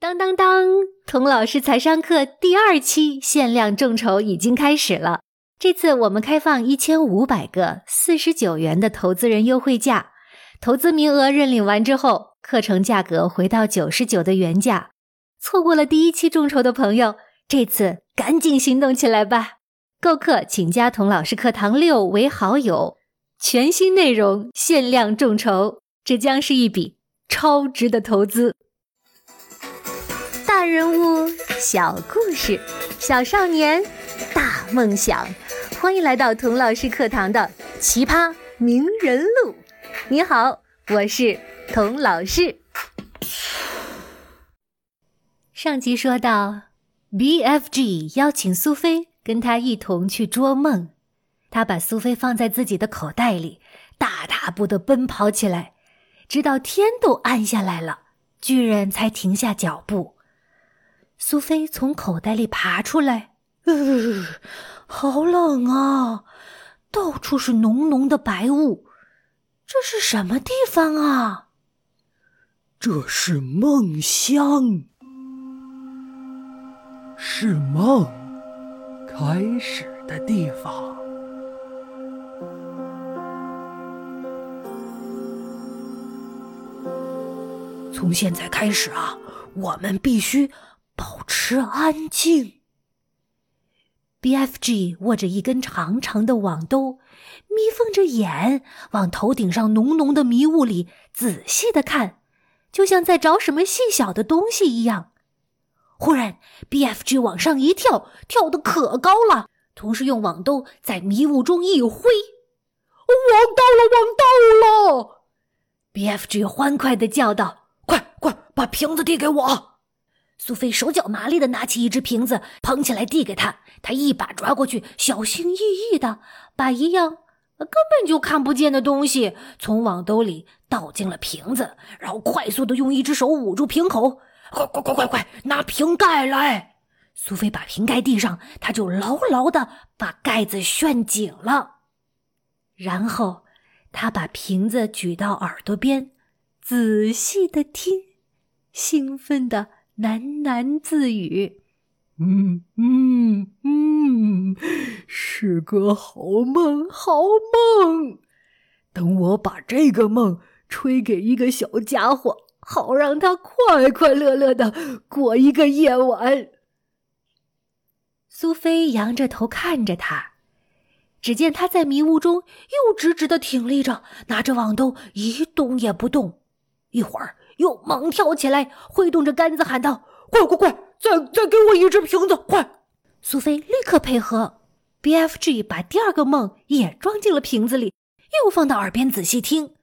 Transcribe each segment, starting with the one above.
当当当！童老师财商课第二期限量众筹已经开始了。这次我们开放一千五百个四十九元的投资人优惠价，投资名额认领完之后，课程价格回到九十九的原价。错过了第一期众筹的朋友，这次赶紧行动起来吧！购课请加童老师课堂六为好友。全新内容限量众筹，这将是一笔超值的投资。大人物，小故事，小少年，大梦想。欢迎来到童老师课堂的奇葩名人录。你好，我是童老师。上集说到，BFG 邀请苏菲跟他一同去捉梦，他把苏菲放在自己的口袋里，大踏步的奔跑起来，直到天都暗下来了，巨人才停下脚步。苏菲从口袋里爬出来，呃，好冷啊！到处是浓浓的白雾，这是什么地方啊？这是梦乡，是梦开始的地方。从现在开始啊，我们必须。保持安静。BFG 握着一根长长的网兜，眯缝着眼，往头顶上浓浓的迷雾里仔细的看，就像在找什么细小的东西一样。忽然，BFG 往上一跳，跳得可高了，同时用网兜在迷雾中一挥，网到了，网到了！BFG 欢快的叫道：“快快把瓶子递给我！”苏菲手脚麻利的拿起一只瓶子，捧起来递给他。他一把抓过去，小心翼翼的把一样根本就看不见的东西从网兜里倒进了瓶子，然后快速的用一只手捂住瓶口。快快快快快，拿瓶盖来！苏菲把瓶盖递上，他就牢牢的把盖子旋紧了。然后他把瓶子举到耳朵边，仔细的听，兴奋的。喃喃自语：“嗯嗯嗯，是个好梦，好梦。等我把这个梦吹给一个小家伙，好让他快快乐乐的过一个夜晚。”苏菲仰着头看着他，只见他在迷雾中又直直的挺立着，拿着网兜一动也不动。一会儿。又猛跳起来，挥动着杆子喊道：“快快快，再再给我一只瓶子，快！”苏菲立刻配合。BFG 把第二个梦也装进了瓶子里，又放到耳边仔细听。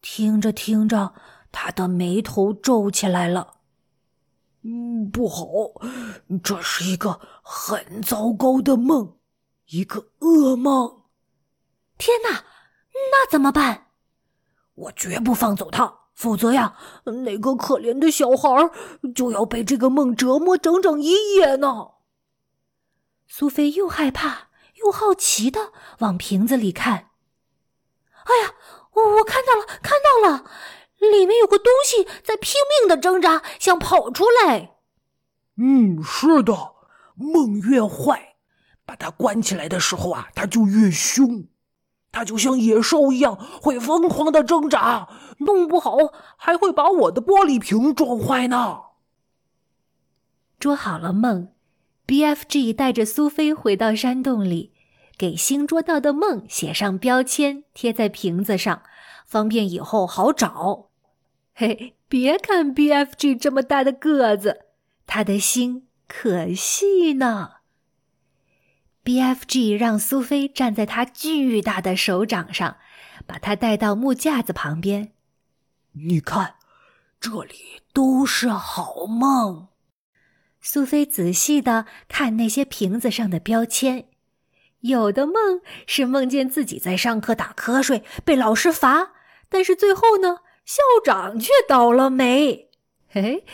听着听着，他的眉头皱起来了。嗯，不好，这是一个很糟糕的梦，一个噩梦。天哪，那怎么办？我绝不放走他。否则呀，那个可怜的小孩就要被这个梦折磨整整一夜呢。苏菲又害怕又好奇的往瓶子里看。哎呀，我我看到了，看到了，里面有个东西在拼命的挣扎，想跑出来。嗯，是的，梦越坏，把它关起来的时候啊，它就越凶。它就像野兽一样，会疯狂的挣扎，弄不好还会把我的玻璃瓶撞坏呢。捉好了梦，BFG 带着苏菲回到山洞里，给新捉到的梦写上标签，贴在瓶子上，方便以后好找。嘿，别看 BFG 这么大的个子，他的心可细呢。BFG 让苏菲站在他巨大的手掌上，把他带到木架子旁边。你看，这里都是好梦。苏菲仔细的看那些瓶子上的标签，有的梦是梦见自己在上课打瞌睡被老师罚，但是最后呢，校长却倒了霉。嘿，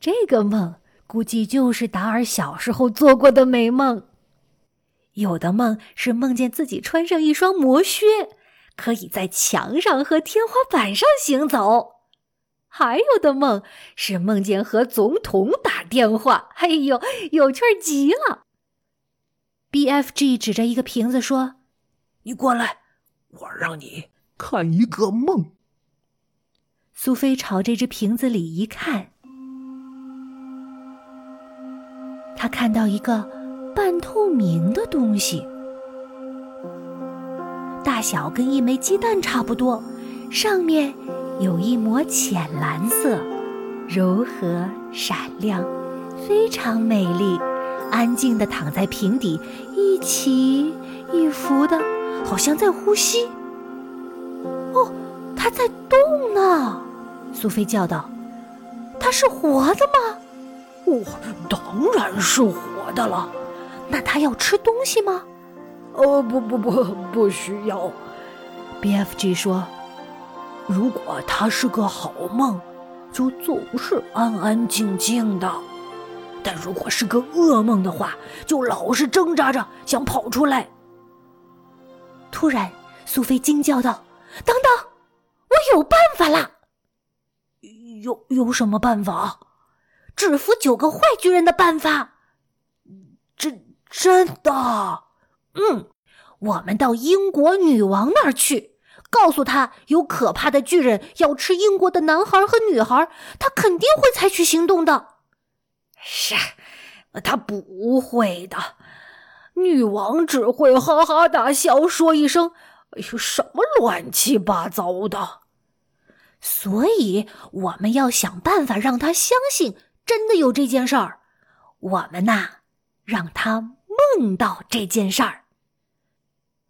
这个梦估计就是达尔小时候做过的美梦。有的梦是梦见自己穿上一双魔靴，可以在墙上和天花板上行走。还有的梦是梦见和总统打电话，哎呦，有趣极了。BFG 指着一个瓶子说：“你过来，我让你看一个梦。”苏菲朝这只瓶子里一看，她看到一个半透明的东西，大小跟一枚鸡蛋差不多，上面。有一抹浅蓝色，柔和闪亮，非常美丽。安静地躺在瓶底，一起一伏的，好像在呼吸。哦，它在动呢！苏菲叫道：“它是活的吗？”“哦，当然是活的了。”“那他要吃东西吗？”“哦，不不不，不需要。”BFG 说。如果他是个好梦，就总是安安静静的；但如果是个噩梦的话，就老是挣扎着想跑出来。突然，苏菲惊叫道：“等等，我有办法了！有有什么办法？制服九个坏巨人的办法？真真的？嗯，我们到英国女王那儿去。”告诉她有可怕的巨人要吃英国的男孩和女孩，她肯定会采取行动的。是，他不会的。女王只会哈哈大笑，说一声：“哎呦，什么乱七八糟的！”所以我们要想办法让他相信真的有这件事儿。我们呐，让他梦到这件事儿。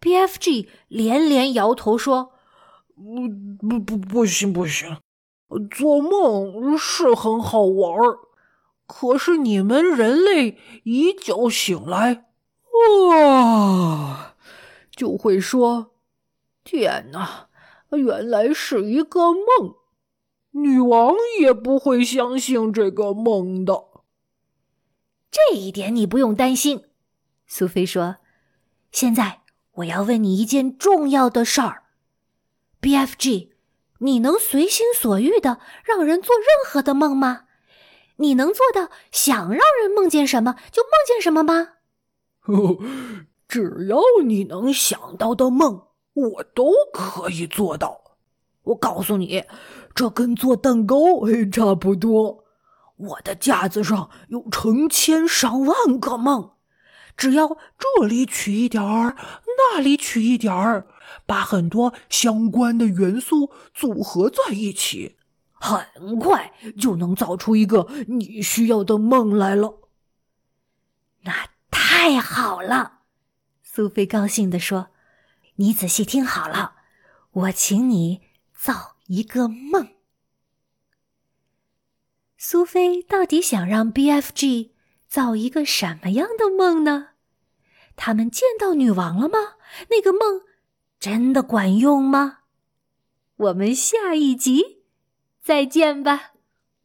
BFG 连连摇头说：“不不不，不行不行，做梦是很好玩儿，可是你们人类一觉醒来，哇，就会说：天哪，原来是一个梦。女王也不会相信这个梦的。这一点你不用担心。”苏菲说：“现在。”我要问你一件重要的事儿，BFG，你能随心所欲的让人做任何的梦吗？你能做到想让人梦见什么就梦见什么吗？哦，只要你能想到的梦，我都可以做到。我告诉你，这跟做蛋糕差不多。我的架子上有成千上万个梦。只要这里取一点儿，那里取一点儿，把很多相关的元素组合在一起，很快就能造出一个你需要的梦来了。那太好了，苏菲高兴地说：“你仔细听好了，我请你造一个梦。”苏菲到底想让 BFG？造一个什么样的梦呢？他们见到女王了吗？那个梦真的管用吗？我们下一集再见吧。